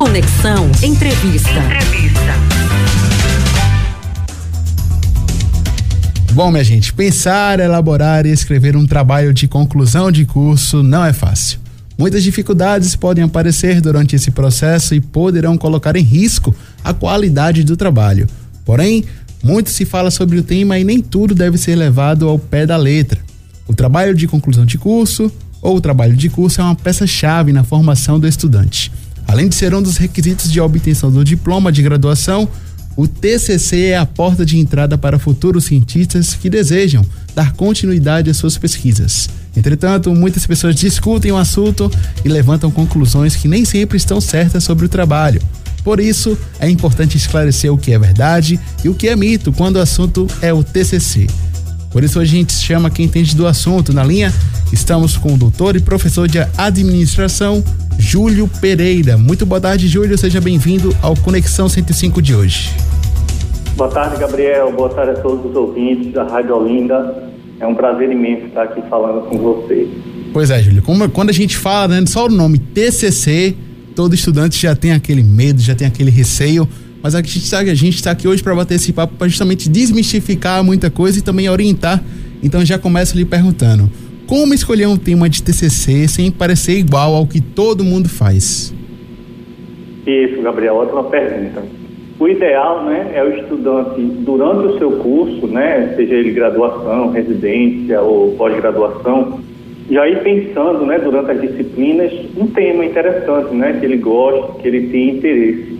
Conexão Entrevista. Entrevista. Bom, minha gente, pensar, elaborar e escrever um trabalho de conclusão de curso não é fácil. Muitas dificuldades podem aparecer durante esse processo e poderão colocar em risco a qualidade do trabalho. Porém, muito se fala sobre o tema e nem tudo deve ser levado ao pé da letra. O trabalho de conclusão de curso ou o trabalho de curso é uma peça-chave na formação do estudante. Além de ser um dos requisitos de obtenção do diploma de graduação, o TCC é a porta de entrada para futuros cientistas que desejam dar continuidade às suas pesquisas. Entretanto, muitas pessoas discutem o assunto e levantam conclusões que nem sempre estão certas sobre o trabalho. Por isso, é importante esclarecer o que é verdade e o que é mito quando o assunto é o TCC. Por isso, a gente chama quem entende do assunto na linha. Estamos com o doutor e professor de administração, Júlio Pereira. Muito boa tarde, Júlio. Seja bem-vindo ao Conexão 105 de hoje. Boa tarde, Gabriel. Boa tarde a todos os ouvintes da Rádio Olinda. É um prazer imenso estar aqui falando com você. Pois é, Júlio. Como, quando a gente fala, né, só o nome TCC, todo estudante já tem aquele medo, já tem aquele receio. Mas a gente está tá aqui hoje para bater esse papo para justamente desmistificar muita coisa e também orientar. Então já começo lhe perguntando: como escolher um tema de TCC sem parecer igual ao que todo mundo faz? Isso, Gabriel, ótima pergunta. O ideal, né, é o estudante durante o seu curso, né, seja ele graduação, residência ou pós-graduação, já ir pensando, né, durante as disciplinas, um tema interessante, né, que ele gosta, que ele tem interesse,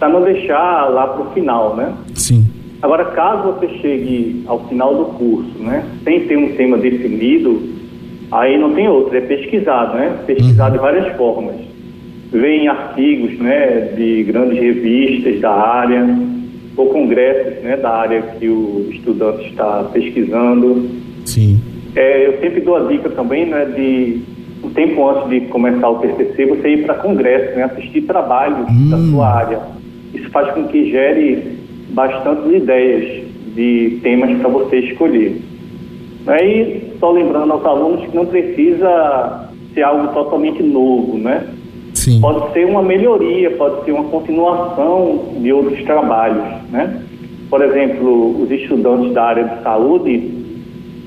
para não deixar lá para o final, né? Sim. Agora, caso você chegue ao final do curso, né, sem ter um tema definido, aí não tem outro, é pesquisado, né? Pesquisado uhum. de várias formas. Vem artigos, né, de grandes revistas da área, ou congressos, né, da área que o estudante está pesquisando. Sim. É, eu sempre dou a dica também, né, de um tempo antes de começar o TCC, você ir para congresso, né, assistir trabalhos hum. da sua área. Isso faz com que gere bastantes ideias de temas para você escolher. Aí, só lembrando aos alunos que não precisa ser algo totalmente novo, né? Sim. Pode ser uma melhoria, pode ser uma continuação de outros trabalhos, né? Por exemplo, os estudantes da área de saúde,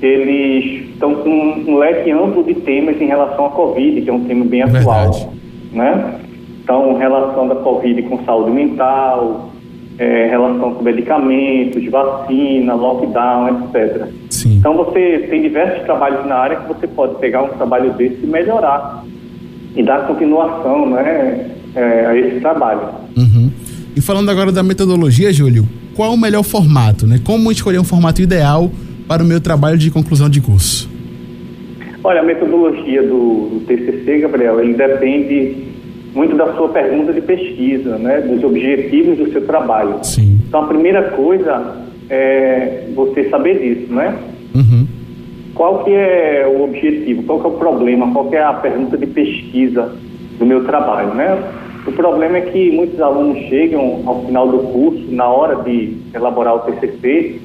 eles estão com um leque amplo de temas em relação à Covid, que é um tema bem atual, Verdade. né? Então, relação da Covid com saúde mental, é, relação com medicamentos, vacina, lockdown, etc. Sim. Então você tem diversos trabalhos na área que você pode pegar um trabalho desse e melhorar e dar continuação né, é, a esse trabalho. Uhum. E falando agora da metodologia, Júlio, qual o melhor formato? Né? Como escolher um formato ideal para o meu trabalho de conclusão de curso? Olha, a metodologia do, do TCC, Gabriel, ele depende muito da sua pergunta de pesquisa, né, dos objetivos do seu trabalho. Sim. Então, a primeira coisa é você saber disso, né? Uhum. Qual que é o objetivo? Qual que é o problema? Qual que é a pergunta de pesquisa do meu trabalho, né? O problema é que muitos alunos chegam ao final do curso, na hora de elaborar o TCC,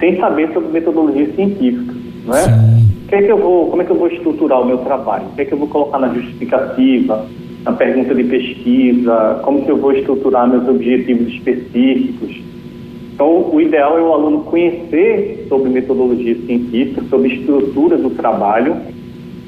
sem saber sobre metodologia científica, né? Sim. Que é que eu vou, como é que eu vou estruturar o meu trabalho? O que é que eu vou colocar na justificativa? Na pergunta de pesquisa, como que eu vou estruturar meus objetivos específicos. Então, o ideal é o aluno conhecer sobre metodologia científica, sobre estrutura do trabalho,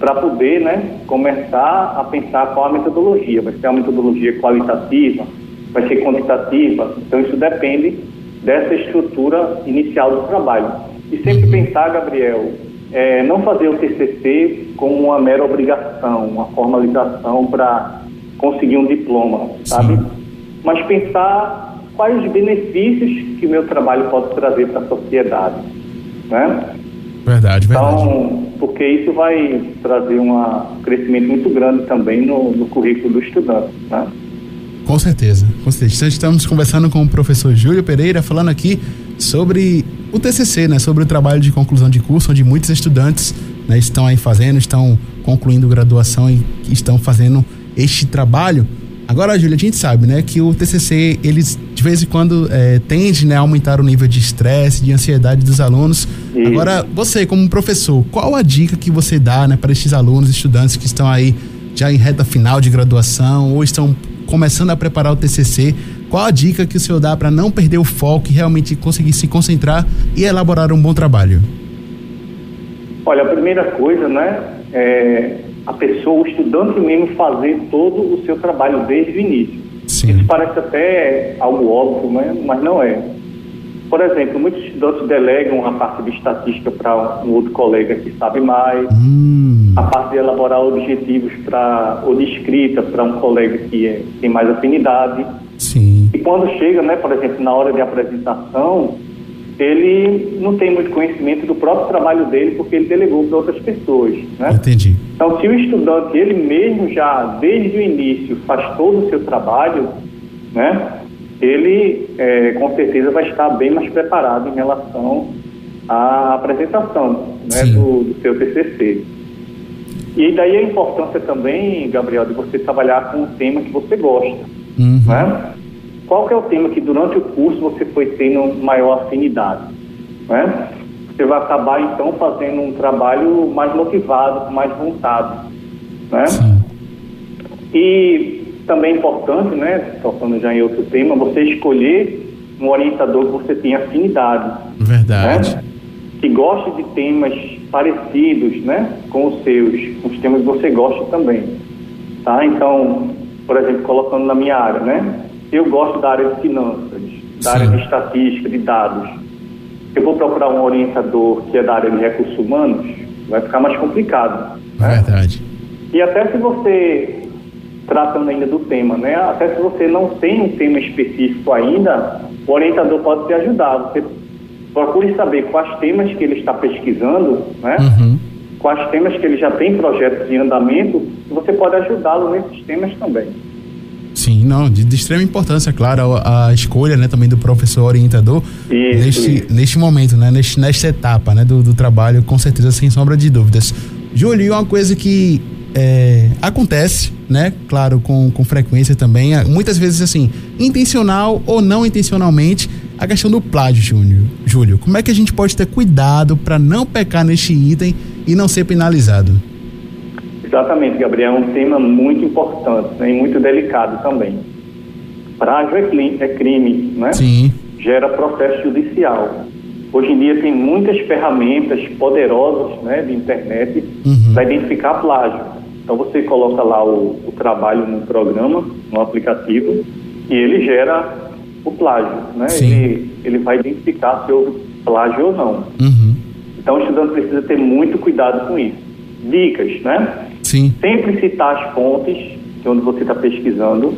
para poder né, começar a pensar qual a metodologia. Vai ser uma metodologia qualitativa, vai ser quantitativa. Então, isso depende dessa estrutura inicial do trabalho. E sempre uhum. pensar, Gabriel, é, não fazer o TCC como uma mera obrigação, uma formalização para conseguir um diploma, sabe? Sim. Mas pensar quais os benefícios que o meu trabalho pode trazer para a sociedade, né? Verdade, verdade. Então, porque isso vai trazer uma, um crescimento muito grande também no, no currículo do estudante, né? Com certeza, com certeza. Estamos conversando com o professor Júlio Pereira, falando aqui sobre o TCC, né? Sobre o trabalho de conclusão de curso, onde muitos estudantes né, estão aí fazendo, estão concluindo graduação e estão fazendo este trabalho. Agora, Júlia, a gente sabe, né, que o TCC, eles de vez em quando é, tende né, a aumentar o nível de estresse, de ansiedade dos alunos. Isso. Agora, você, como professor, qual a dica que você dá né, para estes alunos, estudantes que estão aí já em reta final de graduação ou estão começando a preparar o TCC, qual a dica que o senhor dá para não perder o foco e realmente conseguir se concentrar e elaborar um bom trabalho? Olha, a primeira coisa, né, é a pessoa, o estudante mesmo fazer todo o seu trabalho desde o início. Sim. Isso parece até algo óbvio, né? mas não é. Por exemplo, muitos estudantes delegam a parte de estatística para um outro colega que sabe mais, hum. a parte de elaborar objetivos para ou de escrita para um colega que é, tem mais afinidade. Sim. E quando chega, né, por exemplo, na hora de apresentação, ele não tem muito conhecimento do próprio trabalho dele porque ele delegou para outras pessoas, né? Entendi. Então, se o estudante ele mesmo já desde o início faz todo o seu trabalho, né? ele é, com certeza vai estar bem mais preparado em relação à apresentação né, do, do, seu TCC. E daí a importância também, Gabriel, de você trabalhar com um tema que você gosta. Uhum. Né? Qual que é o tema que durante o curso você foi tendo maior afinidade? Né? Você vai acabar então fazendo um trabalho mais motivado, com mais vontade. Né? E também é importante, né, tocando já em outro tema, você escolher um orientador que você tenha afinidade. Verdade. Né? Que goste de temas parecidos, né, com os seus, com os temas que você gosta também. Tá? Então, por exemplo, colocando na minha área, né, eu gosto da área de finanças, da Sim. área de estatística, de dados. Eu vou procurar um orientador que é da área de recursos humanos, vai ficar mais complicado. Né? Verdade. E até se você tratando ainda do tema, né? Até se você não tem um tema específico ainda, o orientador pode te ajudar. Você procure saber quais temas que ele está pesquisando, né? Uhum. Quais temas que ele já tem projetos em andamento, você pode ajudá-lo nesses temas também. Sim, não, de, de, extrema importância, claro, a, a, escolha, né, também do professor orientador isso, neste, isso. neste momento, né, neste, nesta etapa, né, do, do trabalho, com certeza, sem sombra de dúvidas. Júlio, uma coisa que é, acontece, né? Claro, com, com frequência também. Muitas vezes, assim, intencional ou não intencionalmente, a questão do plágio, Júnior. Júlio, como é que a gente pode ter cuidado para não pecar neste item e não ser penalizado? Exatamente, Gabriel. É um tema muito importante né, e muito delicado também. Plágio é, crime, né? Sim. Gera processo judicial. Hoje em dia tem muitas ferramentas poderosas né, de internet uhum. para identificar plágio. Então você coloca lá o, o, trabalho no programa, no aplicativo, e ele gera o plágio, né? Ele, ele vai identificar se houve plágio ou não. Uhum. Então o estudante precisa ter muito cuidado com isso. Dicas, né? Sim. Sempre citar as fontes de onde você está pesquisando,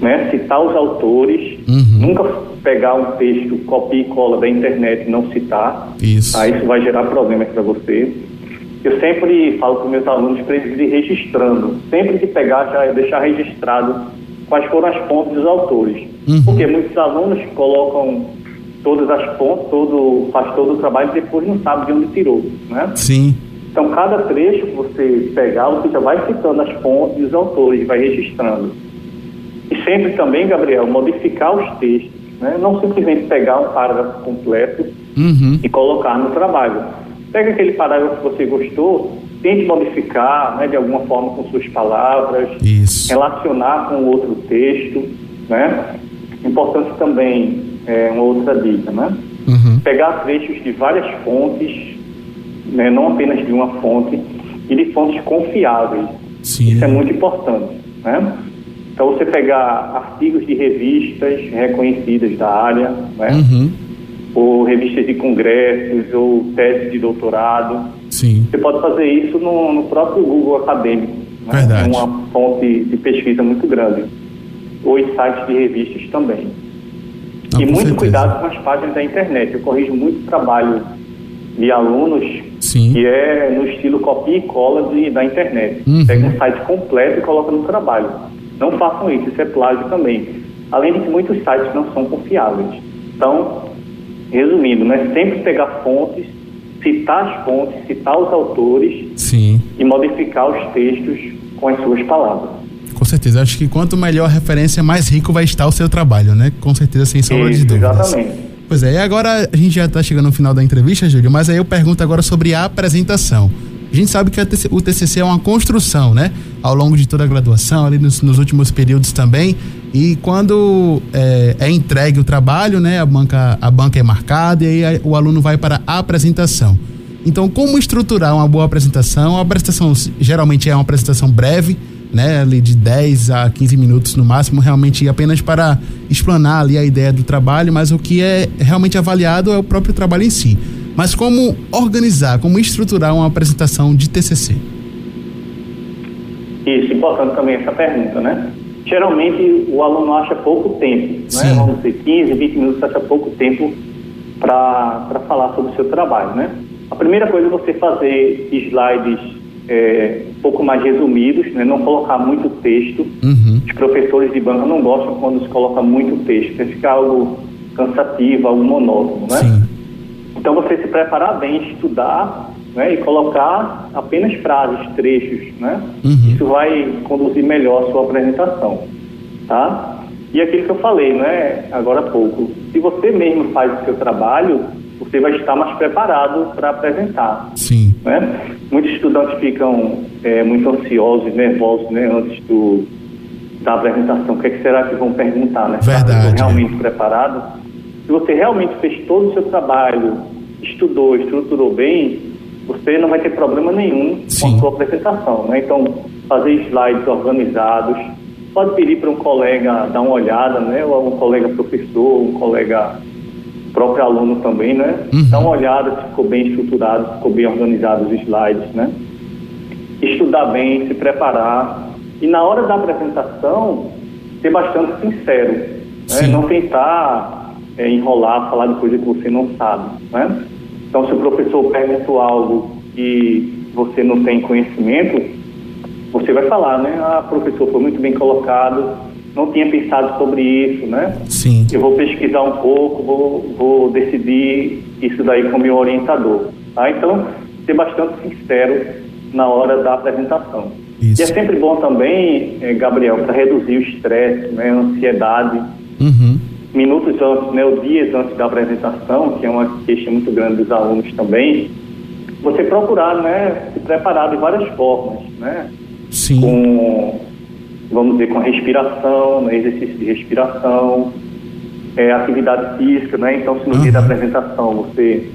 né? Citar os autores, uhum. nunca pegar um texto, copia e cola da internet e não citar. Isso. Aí isso vai gerar problemas para você. Eu sempre falo com meus alunos para eles ir registrando. Sempre que pegar, já deixar registrado quais foram as fontes dos autores. Uhum. Porque muitos alunos colocam todas as fontes, todo, faz todo o trabalho e depois não sabe de onde tirou, né? Sim. Então, cada trecho que você pegar, você já vai citando as fontes e os autores, vai registrando. E sempre também, Gabriel, modificar os textos, né? Não simplesmente pegar um parágrafo completo uhum. e colocar no trabalho Pega aquele parágrafo que você gostou, tente modificar né, de alguma forma com suas palavras, Isso. relacionar com outro texto, né? Importante também, é, uma outra dica, né? Uhum. Pegar trechos de várias fontes, né, não apenas de uma fonte, e de fontes confiáveis. Sim. Isso é muito importante, né? Então, você pegar artigos de revistas reconhecidas da área, né? Uhum ou revistas de congressos, ou teses de doutorado. Sim. Você pode fazer isso no, no próprio Google acadêmico. Né? Verdade. É uma fonte de pesquisa muito grande. Ou em sites de revistas também. Não, e muito certeza. cuidado com as páginas da internet. Eu corrijo muito trabalho de alunos Sim. que é no estilo copia e cola de, da internet. Uhum. Pega um site completo e coloca no trabalho. Não façam isso, isso é plágio também. Além de que muitos sites não são confiáveis. Então, resumindo, né, sempre pegar fontes, citar as fontes, citar os autores Sim. e modificar os textos com as suas palavras. Com certeza, acho que quanto melhor a referência, mais rico vai estar o seu trabalho, né? Com certeza, sem sombra de dúvidas. Exatamente. Pois é, e agora a gente já está chegando no final da entrevista, Júlio, mas aí eu pergunto agora sobre a apresentação. A gente sabe que o TCC é uma construção, né? Ao longo de toda a graduação, ali nos, nos últimos períodos também. E quando é, é, entregue o trabalho, né? A banca, a banca é marcada e aí o aluno vai para a apresentação. Então, como estruturar uma boa apresentação? A apresentação geralmente é uma apresentação breve, né, ali de 10 a 15 minutos no máximo, realmente apenas para explanar ali a ideia do trabalho, mas o que é realmente avaliado é o próprio trabalho em si. Mas como organizar, como estruturar uma apresentação de TCC? Isso, importante também essa pergunta, né? Geralmente o aluno acha pouco tempo, né? Vamos dizer, 15, 20 minutos acha pouco tempo para falar sobre o seu trabalho, né? A primeira coisa é você fazer slides é, um pouco mais resumidos, né? não colocar muito texto. Uhum. Os professores de banca não gostam quando se coloca muito texto, fica algo cansativo, algo monótono, né? Sim. Então você se preparar bem, estudar né? e colocar apenas frases, trechos, né? Uhum. Isso vai conduzir melhor a sua apresentação, tá? E aquilo que eu falei, né, agora há pouco, se você mesmo faz o seu trabalho, você vai estar mais preparado para apresentar. Sim. Né? Muitos estudantes ficam é, muito ansiosos, nervosos, né, antes do, da apresentação. O que, é que será que vão perguntar, né? Verdade. Estão realmente preparado? Se você realmente fez todo o seu trabalho, estudou, estruturou bem, você não vai ter problema nenhum Sim. com a sua apresentação, né? Então, fazer slides organizados, pode pedir para um colega dar uma olhada, né? Ou um colega professor, um colega próprio aluno também, né? Uhum. Dá uma olhada se ficou bem estruturado, se ficou bem organizado os slides, né? Estudar bem, se preparar. E na hora da apresentação, ser bastante sincero. Né? Não tentar é, enrolar, falar de coisa que você não sabe, né? Então, se o professor perguntou algo que você não tem conhecimento, você vai falar, né? Ah, professor, foi muito bem colocado, não tinha pensado sobre isso, né? Sim. Eu vou pesquisar um pouco, vou, vou decidir isso daí com meu orientador. Tá? Então, ser bastante sincero na hora da apresentação. Isso. E é sempre bom também, eh, Gabriel, para reduzir o estresse, né, a ansiedade. Uhum. Minutos antes, né, ou dias antes da apresentação, que é uma queixa muito grande dos alunos também, você procurar né, se preparar de várias formas, né? Sim. Com vamos dizer, com a respiração, né, exercício de respiração, é, atividade física, né? Então, se no dia da apresentação você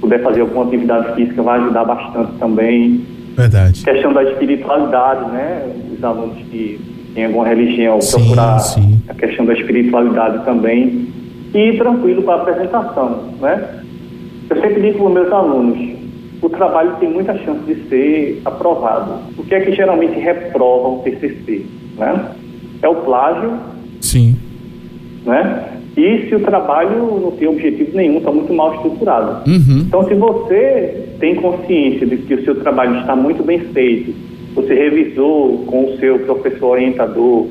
puder fazer alguma atividade física, vai ajudar bastante também. Verdade. Questão da espiritualidade, né? Os alunos que têm alguma religião, sim, procurar sim. a questão da espiritualidade também. E tranquilo para a apresentação, né? Eu sempre digo para os meus alunos, o trabalho tem muita chance de ser aprovado. O que é que geralmente reprova o TCC? Né? É o plágio. Sim. Né? E se o trabalho não tem objetivo nenhum, está muito mal estruturado. Uhum. Então, se você tem consciência de que o seu trabalho está muito bem feito, você revisou com o seu professor orientador,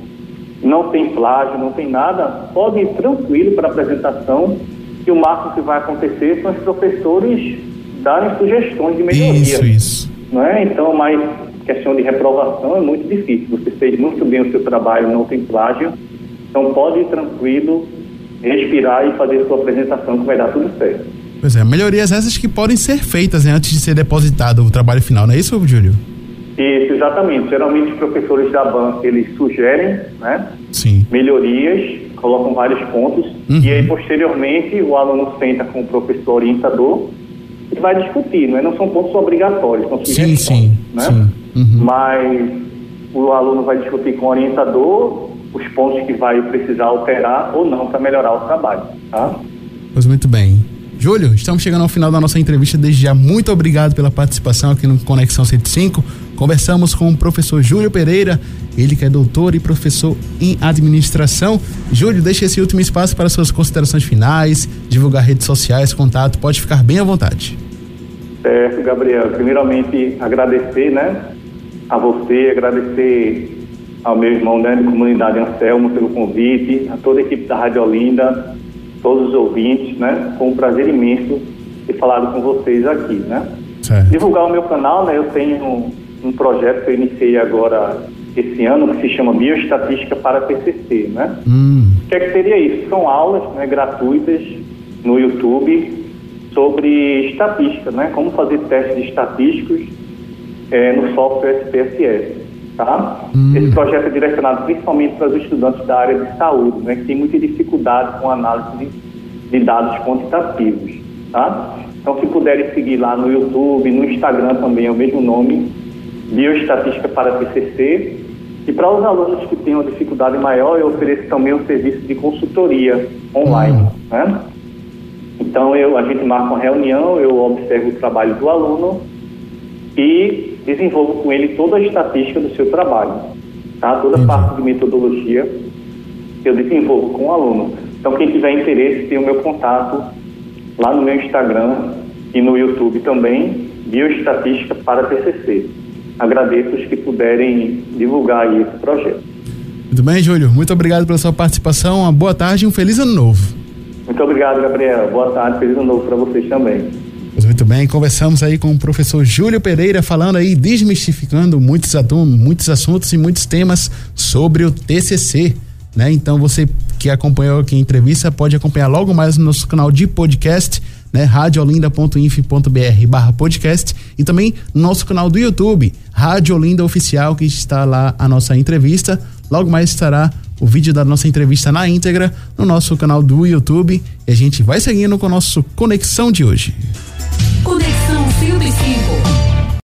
não tem plágio, não tem nada, pode ir tranquilo para a apresentação, que o máximo que vai acontecer são os professores darem sugestões de melhoria. Isso, isso. Não é? Então, mas questão de reprovação é muito difícil. Você fez muito bem o seu trabalho, não tem plágio. Então pode ir tranquilo, respirar e fazer sua apresentação que vai dar tudo certo. Pois é, melhorias essas que podem ser feitas né, antes de ser depositado o trabalho final, não é isso, Júlio? Isso, exatamente. Geralmente os professores da banca, eles sugerem né, Sim. melhorias, colocam vários pontos, uhum. e aí posteriormente o aluno senta com o professor orientador e vai discutir, né? não são pontos obrigatórios, são sugestões. Sim, sim, né? sim. Uhum. Mas o aluno vai discutir com o orientador os pontos que vai precisar alterar ou não para melhorar o trabalho. Tá? Pois muito bem. Júlio, estamos chegando ao final da nossa entrevista. Desde já, muito obrigado pela participação aqui no Conexão 105. Conversamos com o professor Júlio Pereira, ele que é doutor e professor em administração. Júlio, deixe esse último espaço para suas considerações finais, divulgar redes sociais, contato, pode ficar bem à vontade. Certo, Gabriel. Primeiramente, agradecer, né, a você, agradecer ao meu irmão né, de comunidade Anselmo pelo convite, a toda a equipe da Rádio Olinda, todos os ouvintes, né? Foi um prazer imenso ter falado com vocês aqui, né? Certo. Divulgar o meu canal, né? Eu tenho um projeto que eu iniciei agora esse ano que se chama Bioestatística para TCC, né? Hum. O que, é que seria isso? São aulas né, gratuitas no YouTube sobre estatística, né? Como fazer testes estatísticos é, no software SPSS. Tá? Hum. Esse projeto é direcionado principalmente para os estudantes da área de saúde, né, que tem muita dificuldade com análise de, de dados quantitativos. Tá? Então, se puderem seguir lá no YouTube, no Instagram também é o mesmo nome, Bioestatística para TCC. E para os alunos que têm uma dificuldade maior, eu ofereço também um serviço de consultoria online. Hum. Né? Então, eu, a gente marca uma reunião, eu observo o trabalho do aluno e desenvolvo com ele toda a estatística do seu trabalho, tá? Toda a parte de metodologia eu desenvolvo com o aluno. Então, quem tiver interesse, tem o meu contato lá no meu Instagram e no YouTube também, Bioestatística para TCC. Agradeço os que puderem divulgar aí esse projeto. Muito bem, Júlio. Muito obrigado pela sua participação. Uma boa tarde e um feliz ano novo. Muito obrigado, Gabriela. Boa tarde, feliz ano novo para vocês também. Muito bem, conversamos aí com o professor Júlio Pereira, falando aí, desmistificando muitos, muitos assuntos e muitos temas sobre o TCC. Né? Então você que acompanhou aqui a entrevista pode acompanhar logo mais no nosso canal de podcast, né? radiolinda.inf.br barra podcast e também no nosso canal do YouTube, Rádio Olinda Oficial, que está lá a nossa entrevista. Logo mais estará o vídeo da nossa entrevista na íntegra no nosso canal do YouTube e a gente vai seguindo com o nosso Conexão de hoje. Conexão